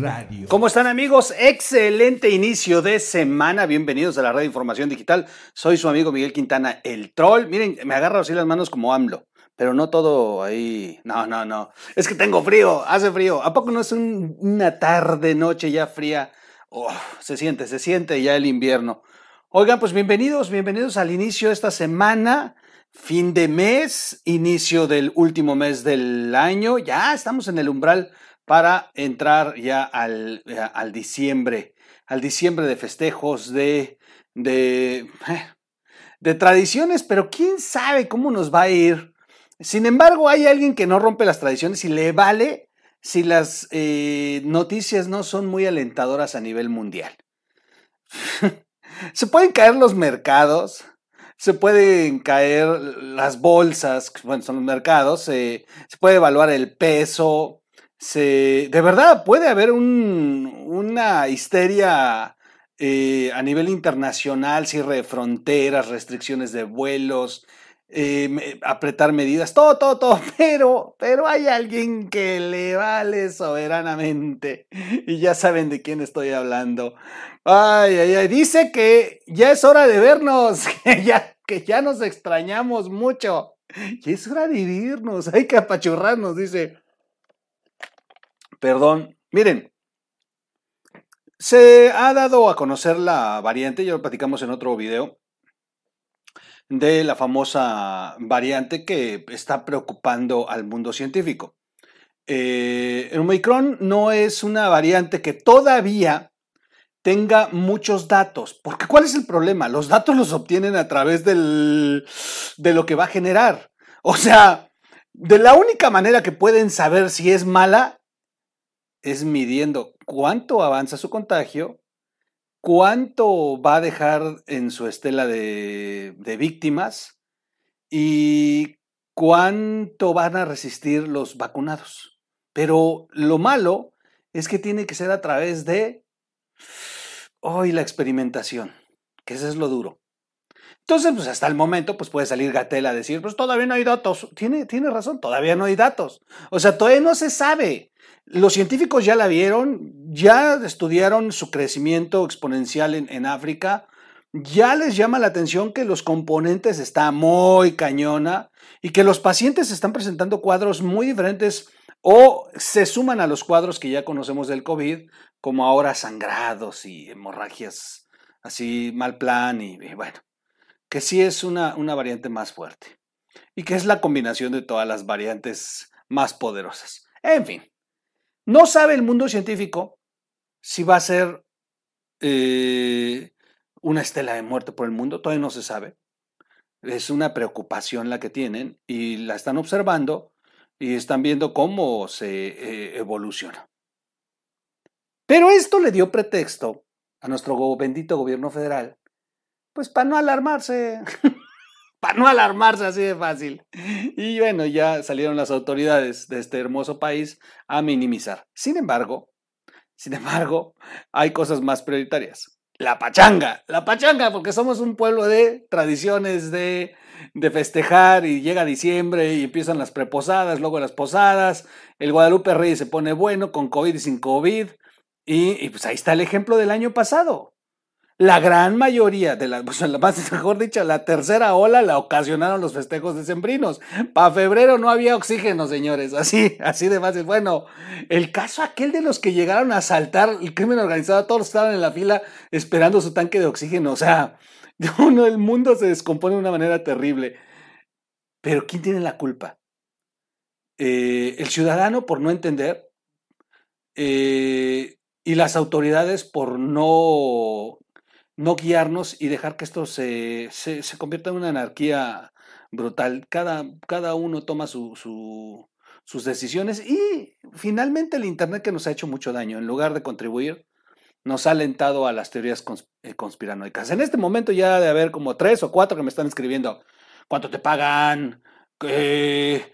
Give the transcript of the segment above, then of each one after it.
Radio. ¿Cómo están amigos? Excelente inicio de semana. Bienvenidos a la red de información digital. Soy su amigo Miguel Quintana, el troll. Miren, me agarro así las manos como AMLO. Pero no todo ahí. No, no, no. Es que tengo frío, hace frío. ¿A poco no es un- una tarde, noche ya fría? Oh, se siente, se siente ya el invierno. Oigan, pues bienvenidos, bienvenidos al inicio de esta semana. Fin de mes, inicio del último mes del año. Ya estamos en el umbral para entrar ya al, eh, al diciembre, al diciembre de festejos, de, de, eh, de tradiciones, pero quién sabe cómo nos va a ir. Sin embargo, hay alguien que no rompe las tradiciones y le vale si las eh, noticias no son muy alentadoras a nivel mundial. se pueden caer los mercados, se pueden caer las bolsas, bueno, son los mercados, se puede evaluar el peso, se, de verdad puede haber un- una histeria eh, a nivel internacional, cierre de fronteras, restricciones de vuelos, eh, apretar medidas, todo, todo, todo, pero, pero hay alguien que le vale soberanamente y ya saben de quién estoy hablando. Ay, ay, ay, dice que ya es hora de vernos, que ya, que ya nos extrañamos mucho. Y es hora de vivirnos, hay que apachurrarnos, dice. Perdón, miren, se ha dado a conocer la variante, ya lo platicamos en otro video, de la famosa variante que está preocupando al mundo científico. Eh, el Omicron no es una variante que todavía tenga muchos datos, porque ¿cuál es el problema? Los datos los obtienen a través del, de lo que va a generar. O sea, de la única manera que pueden saber si es mala es midiendo cuánto avanza su contagio, cuánto va a dejar en su estela de, víctimas y cuánto van a resistir los vacunados. Pero lo malo es que tiene que ser a través de hoy la experimentación, que eso es lo duro. Entonces, pues hasta el momento, pues puede salir Gatel a decir, pues todavía no hay datos. Tiene, tiene razón, todavía no hay datos. O sea, todavía no se sabe. Los científicos ya la vieron, ya estudiaron su crecimiento exponencial en, África, ya les llama la atención que los componentes están muy cañona y que los pacientes están presentando cuadros muy diferentes o se suman a los cuadros que ya conocemos del COVID, como ahora sangrados y hemorragias así mal plan y, y bueno, que sí es una, una variante más fuerte y que es la combinación de todas las variantes más poderosas. En fin, no sabe el mundo científico si va a ser eh, una estela de muerte por el mundo, todavía no se sabe. Es una preocupación la que tienen y la están observando y están viendo cómo se eh, evoluciona. Pero esto le dio pretexto a nuestro bendito gobierno federal, pues para no alarmarse, para no alarmarse así de fácil. Y bueno, ya salieron las autoridades de este hermoso país a minimizar. Sin embargo, sin embargo, hay cosas más prioritarias. La pachanga, la pachanga, porque somos un pueblo de tradiciones, de, de festejar y llega diciembre y empiezan las preposadas, luego las posadas, el Guadalupe Rey se pone bueno con COVID y sin COVID y, y pues ahí está el ejemplo del año pasado. La gran mayoría de las, pues, más, mejor dicho, la tercera ola la ocasionaron los festejos decembrinos. Para febrero no había oxígeno, señores, así, así de fácil. Bueno, el caso aquel de los que llegaron a asaltar el crimen organizado, todos estaban en la fila esperando su tanque de oxígeno. O sea, no, el mundo se descompone de una manera terrible. Pero ¿quién tiene la culpa? Eh, el ciudadano por no entender eh, y las autoridades por no, no guiarnos y dejar que esto se, se, se convierta en una anarquía brutal. Cada, cada uno toma su, su, sus decisiones y finalmente el Internet que nos ha hecho mucho daño, en lugar de contribuir, nos ha alentado a las teorías eh, conspiranoicas. En este momento ya de haber como tres o cuatro que me están escribiendo, ¿cuánto te pagan? ¿Qué?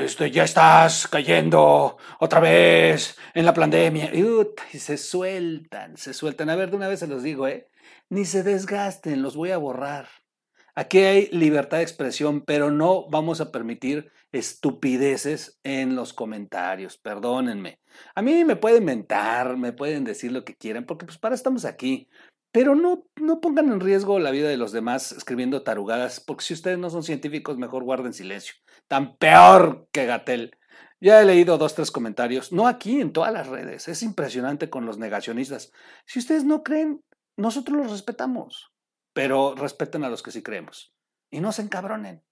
Este, ya estás cayendo otra vez en la pandemia. Y se sueltan, se sueltan. A ver, de una vez se los digo, ¿eh? Ni se desgasten, los voy a borrar. Aquí hay libertad de expresión, pero no vamos a permitir estupideces en los comentarios, perdónenme. A mí me pueden mentar, me pueden decir lo que quieran, porque pues para estamos aquí. Pero no, no pongan en riesgo la vida de los demás escribiendo tarugadas, porque si ustedes no son científicos, mejor guarden silencio. Tan peor que Gatel. Ya he leído dos, tres comentarios, no aquí, en todas las redes. Es impresionante con los negacionistas. Si ustedes no creen, nosotros los respetamos, pero respeten a los que sí creemos. Y no se encabronen.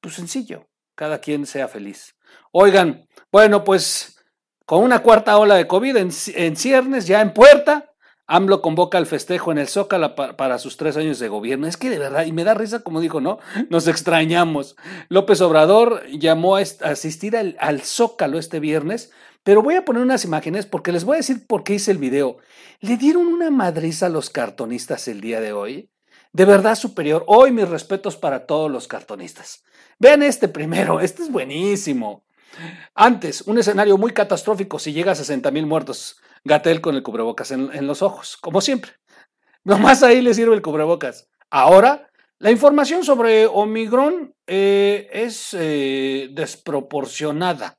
Pues sencillo, cada quien sea feliz. Oigan, bueno, pues con una cuarta ola de COVID en, ciernes, ya en puerta, AMLO convoca al festejo en el Zócalo para sus tres años de gobierno. Es que de verdad, y me da risa como dijo, ¿no? Nos extrañamos. López Obrador llamó a asistir al, Zócalo este viernes, pero voy a poner unas imágenes porque les voy a decir por qué hice el video. Le dieron una madriza a los cartonistas el día de hoy. De verdad superior. Hoy mis respetos para todos los cartonistas. Vean este primero, este es buenísimo. Antes, un escenario muy catastrófico si llega a 60 mil muertos. Gatel con el cubrebocas en, los ojos, como siempre. Nomás ahí le sirve el cubrebocas. Ahora, la información sobre Omicron eh, es eh, desproporcionada.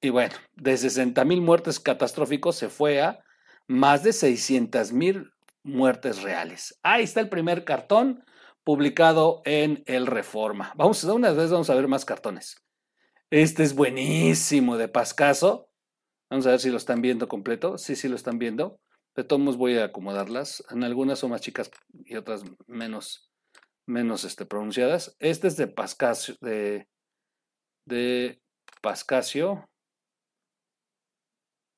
Y bueno, de 60 mil muertes catastróficos se fue a más de 600 mil muertes reales. Ahí está el primer cartón publicado en el Reforma. Vamos una vez vamos a ver más cartones. Este es buenísimo de Pascaso. Vamos a ver si lo están viendo completo. Sí, sí lo están viendo. De todos voy a acomodarlas. En algunas son más chicas y otras menos, menos este, pronunciadas. Este es de Pascasio, de, de Pascasio.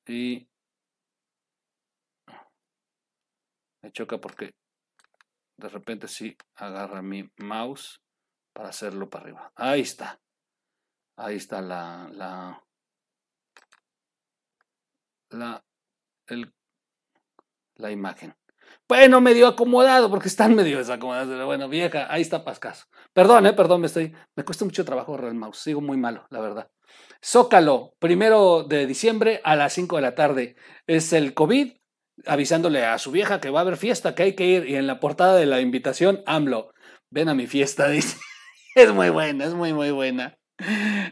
Y me choca porque de repente sí agarra mi mouse para hacerlo para arriba. Ahí está. Ahí está la, la, la, el, la imagen. Bueno, medio acomodado, porque están medio desacomodados. Pero bueno, vieja, ahí está Pascaso. Perdón, eh, perdón, me estoy. Me cuesta mucho trabajo el mouse. Sigo muy malo, la verdad. Zócalo, primero de diciembre a las 5 de la tarde. Es el COVID, avisándole a su vieja que va a haber fiesta, que hay que ir. Y en la portada de la invitación, AMLO, ven a mi fiesta, dice. Es muy buena, es muy, muy buena.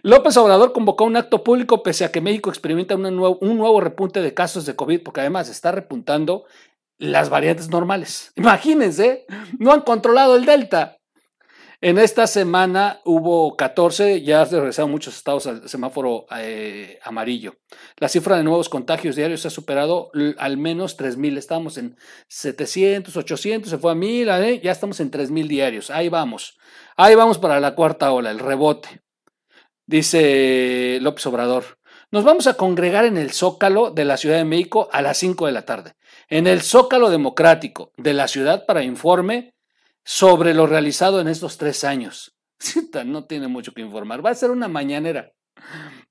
López Obrador convocó un acto público pese a que México experimenta un nuevo, repunte de casos de COVID, porque además está repuntando las variantes normales. Imagínense, no han controlado el Delta. En esta semana hubo 14, ya regresaron muchos estados al semáforo eh, amarillo. La cifra de nuevos contagios diarios ha superado al menos 3.000. Estamos en 700, 800, se fue a 1.000, ¿eh? ya estamos en 3.000 diarios. Ahí vamos. Ahí vamos para la cuarta ola, el rebote. Dice López Obrador, nos vamos a congregar en el Zócalo de la Ciudad de México a las 5 de la tarde, en el Zócalo Democrático de la ciudad para informe sobre lo realizado en estos tres años. No tiene mucho que informar, va a ser una mañanera.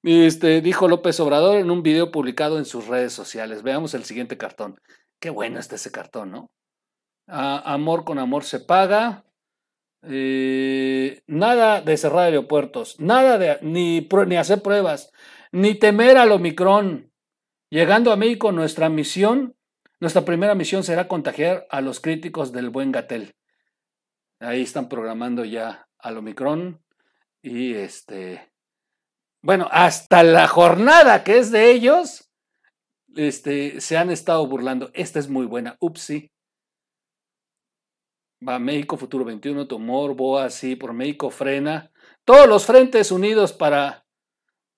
Este, dijo López Obrador en un video publicado en sus redes sociales. Veamos el siguiente cartón. Qué bueno está ese cartón, ¿no? amor con amor se paga. Eh, nada de cerrar aeropuertos, nada de ni, ni hacer pruebas, ni temer al Omicron. Llegando a México, nuestra misión, nuestra primera misión será contagiar a los críticos del buen Gatel. Ahí están programando ya al Omicron y este, bueno, hasta la jornada que es de ellos, este, se han estado burlando. Esta es muy buena. Upsi. Va México Futuro 21, Tumor, Boa, sí, por México frena. Todos los frentes unidos para,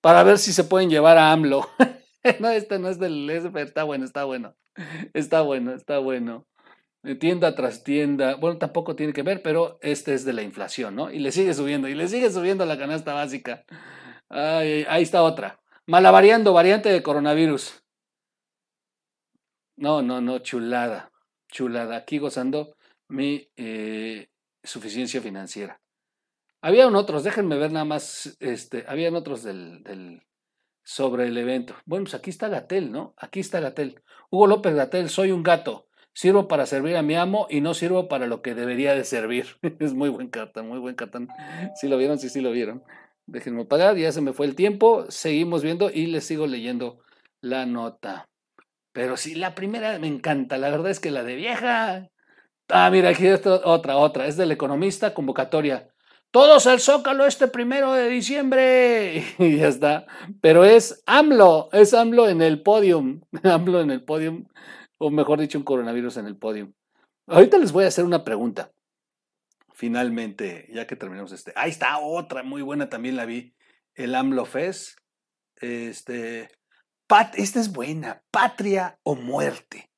para ver si se pueden llevar a AMLO. no, este no es del está bueno, está bueno. Está bueno, está bueno. Eh, tienda tras tienda. Bueno, tampoco tiene que ver, pero este es de la inflación, ¿no? Y le sigue subiendo, y le sigue subiendo la canasta básica. ahí está otra. Malavariando, variante de coronavirus. No, no, no, chulada. Chulada. Aquí gozando mi eh, suficiencia financiera. Habían otros, déjenme ver nada más, este, habían otros del, del, sobre el evento. Bueno, pues aquí está Gatel, ¿no? Aquí está Gatel. Hugo López Gatel, soy un gato. Sirvo para servir a mi amo y no sirvo para lo que debería de servir. es muy buen cartón, muy buen cartón. Si lo vieron, sí, sí lo vieron. Déjenme pagar, ya se me fue el tiempo. Seguimos viendo y les sigo leyendo la nota. Pero sí, la primera me encanta. La verdad es que la de vieja Ah, mira, aquí está otra, otra. Es del economista, convocatoria. Todos al Zócalo este primero de diciembre. Y ya está. Pero es AMLO, es AMLO en el podium. AMLO en el podium. O mejor dicho, un coronavirus en el podium. Ahorita les voy a hacer una pregunta. Finalmente, ya que terminamos este. Ahí está otra, muy buena, también la vi. El AMLO Fest. Este. Esta es buena. Patria o muerte.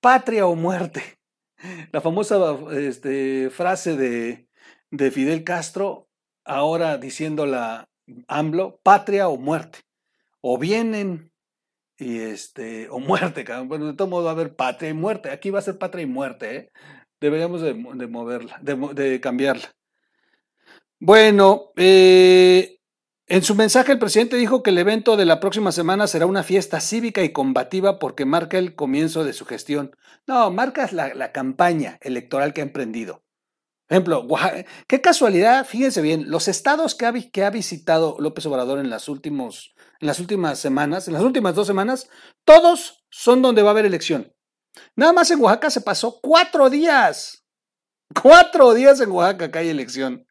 Patria o muerte. La famosa este, frase de, de Fidel Castro, ahora diciendo la AMLO, patria o muerte. O vienen y este, o muerte, bueno, de todo modo va a haber patria y muerte. Aquí va a ser patria y muerte, ¿eh? Deberíamos de, moverla, de, cambiarla. Bueno, eh, en su mensaje el presidente dijo que el evento de la próxima semana será una fiesta cívica y combativa porque marca el comienzo de su gestión. No, marca la, la campaña electoral que ha emprendido. Ejemplo, qué casualidad, fíjense bien, los estados que ha, que ha visitado López Obrador en las, últimos, en las últimas semanas, en las últimas dos semanas, todos son donde va a haber elección. Nada más en Oaxaca se pasó cuatro días. Cuatro días en Oaxaca que hay elección.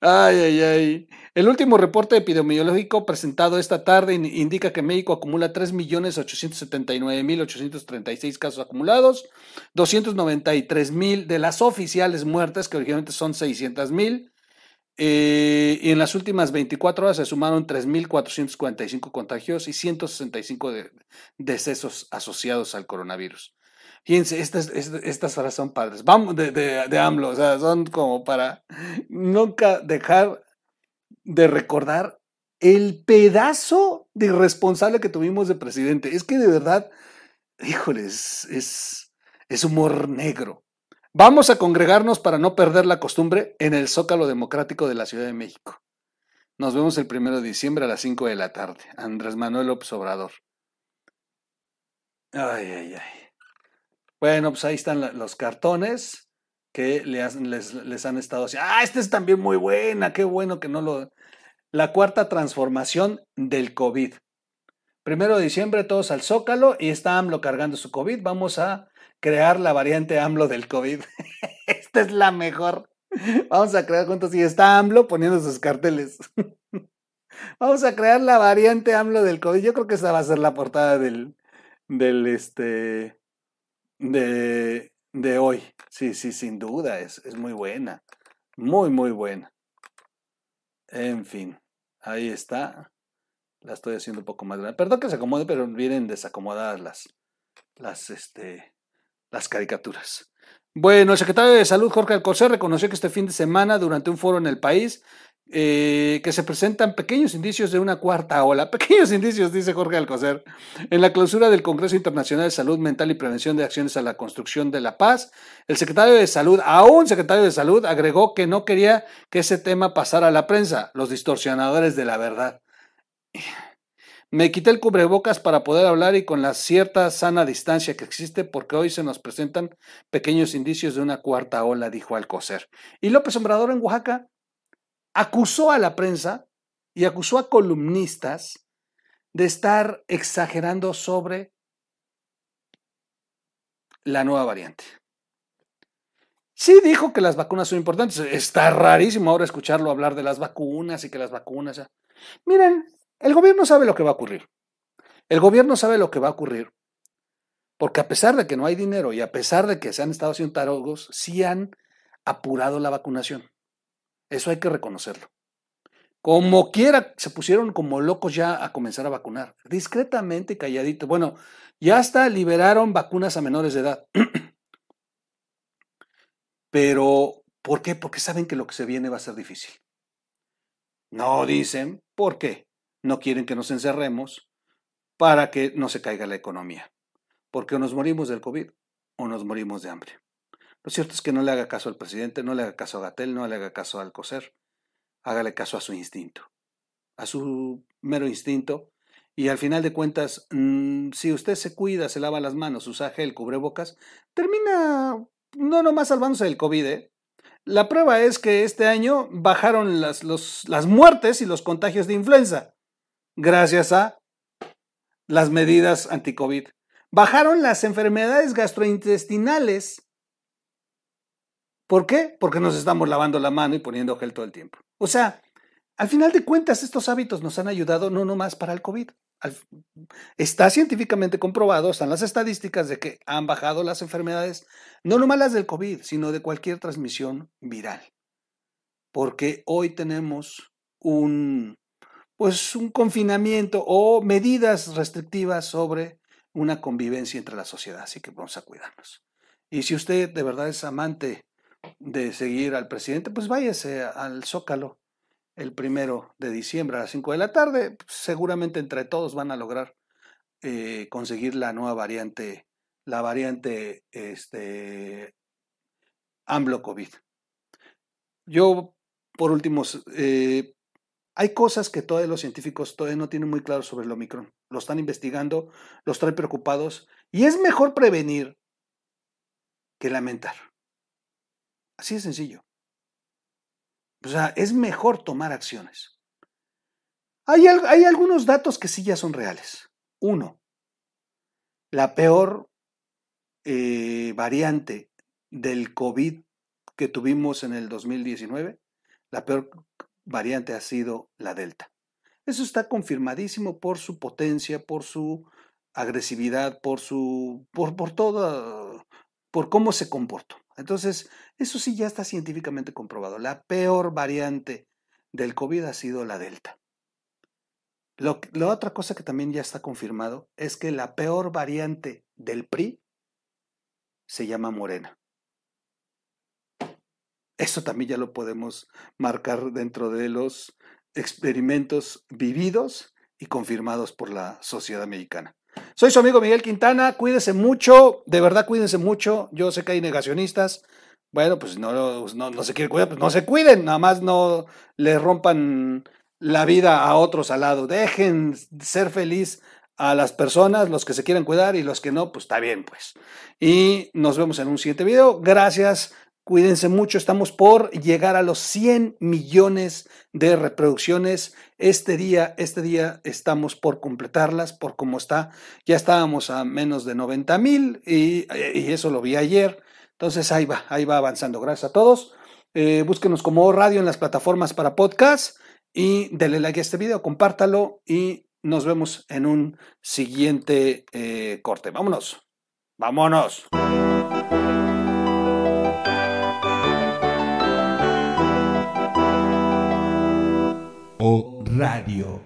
Ay, ay, ay. El último reporte epidemiológico presentado esta tarde indica que México acumula 3.879.836 casos acumulados, 293.000 de las oficiales muertes, que originalmente son 600.000, eh, y en las últimas 24 horas se sumaron 3.445 contagios y 165 decesos asociados al coronavirus. Fíjense, estas, estas horas son padres. Vamos de, de, de, AMLO, o sea, son como para nunca dejar de recordar el pedazo de irresponsable que tuvimos de presidente. Es que de verdad, híjoles, es, es humor negro. Vamos a congregarnos para no perder la costumbre en el Zócalo Democrático de la Ciudad de México. Nos vemos el primero de diciembre a las 5 de la tarde. Andrés Manuel López Obrador. Ay, ay, ay. Bueno, pues ahí están los cartones que les, les, han estado haciendo. Ah, este es también muy buena, qué bueno que no lo... La cuarta transformación del COVID. Primero de diciembre todos al Zócalo y está AMLO cargando su COVID. Vamos a crear la variante AMLO del COVID. Esta es la mejor. Vamos a crear juntos y está AMLO poniendo sus carteles. Vamos a crear la variante AMLO del COVID. Yo creo que esa va a ser la portada del, del, este, de, de hoy. Sí, sí, sin duda, es, es muy buena. Muy, muy buena. En fin, ahí está. La estoy haciendo un poco más grande. Perdón que se acomode, pero vienen desacomodadas las, las, este, las caricaturas. Bueno, el secretario de Salud, Jorge Alcocer, reconoció que este fin de semana, durante un foro en el país, eh, que se presentan pequeños indicios de una cuarta ola. Pequeños indicios, dice Jorge Alcocer. En la clausura del Congreso Internacional de Salud Mental y Prevención de Acciones a la Construcción de la Paz, el secretario de Salud, aún secretario de Salud, agregó que no quería que ese tema pasara a la prensa, los distorsionadores de la verdad. Me quité el cubrebocas para poder hablar y con la cierta sana distancia que existe porque hoy se nos presentan pequeños indicios de una cuarta ola, dijo Alcocer. Y López Obrador en Oaxaca acusó a la prensa y acusó a columnistas de estar exagerando sobre la nueva variante. Sí dijo que las vacunas son importantes. Está rarísimo ahora escucharlo hablar de las vacunas y que las vacunas... Miren, el gobierno sabe lo que va a ocurrir. El gobierno sabe lo que va a ocurrir. Porque a pesar de que no hay dinero y a pesar de que se han estado haciendo tarogos, sí han apurado la vacunación. Eso hay que reconocerlo. Como quiera, se pusieron como locos ya a comenzar a vacunar, discretamente y calladito. Bueno, ya hasta liberaron vacunas a menores de edad. Pero, ¿por qué? Porque saben que lo que se viene va a ser difícil. No dicen por qué. No quieren que nos encerremos para que no se caiga la economía. Porque o nos morimos del COVID o nos morimos de hambre. Lo cierto es que no le haga caso al presidente, no le haga caso a Gatel, no le haga caso al COSER. Hágale caso a su instinto, a su mero instinto. Y al final de cuentas, mm, si usted se cuida, se lava las manos, usa gel, cubrebocas, termina no nomás salvándose del COVID. ¿eh? La prueba es que este año bajaron las, las muertes y los contagios de influenza gracias a las medidas anti-COVID. Bajaron las enfermedades gastrointestinales ¿Por qué? Porque nos estamos lavando la mano y poniendo gel todo el tiempo. O sea, al final de cuentas, estos hábitos nos han ayudado no nomás para el COVID. Está científicamente comprobado, están las estadísticas de que han bajado las enfermedades, no nomás las del COVID, sino de cualquier transmisión viral. Porque hoy tenemos un, pues, un confinamiento o medidas restrictivas sobre una convivencia entre la sociedad, así que vamos a cuidarnos. Y si usted de verdad es amante de seguir al presidente, pues váyase al Zócalo el primero de diciembre a las 5 de la tarde. Seguramente entre todos van a lograr eh, conseguir la nueva variante, la variante este, AMLO COVID. Yo, por último, eh, hay cosas que todos los científicos todavía no tienen muy claro sobre el Omicron. Lo están investigando, los traen preocupados y es mejor prevenir que lamentar. Así de sencillo. O sea, es mejor tomar acciones. Hay, hay algunos datos que sí ya son reales. Uno, la peor eh, variante del COVID que tuvimos en el 2019, la peor variante ha sido la Delta. Eso está confirmadísimo por su potencia, por su agresividad, por su. por, por todo. por cómo se comportó. Entonces, eso sí ya está científicamente comprobado. La peor variante del COVID ha sido la Delta. la otra cosa que también ya está confirmado es que la peor variante del PRI se llama Morena. Eso también ya lo podemos marcar dentro de los experimentos vividos y confirmados por la sociedad mexicana. Soy su amigo Miguel Quintana, cuídense mucho, de verdad cuídense mucho, yo sé que hay negacionistas, bueno, pues no, no, se quiere cuidar, pues no se cuiden, nada más no le rompan la vida a otros al lado, dejen ser feliz a las personas, los que se quieren cuidar y los que no, pues está bien, pues. Y nos vemos en un siguiente video. Gracias Cuídense mucho, estamos por llegar a los 100 millones de reproducciones. Este día, este día estamos por completarlas, por cómo está. Ya estábamos a menos de 90 mil y, eso lo vi ayer. Entonces ahí va, ahí va avanzando. Gracias a todos. Eh, búsquenos como radio en las plataformas para podcast y denle like a este video, compártalo y nos vemos en un siguiente eh, corte. Vámonos. Vámonos. Radio.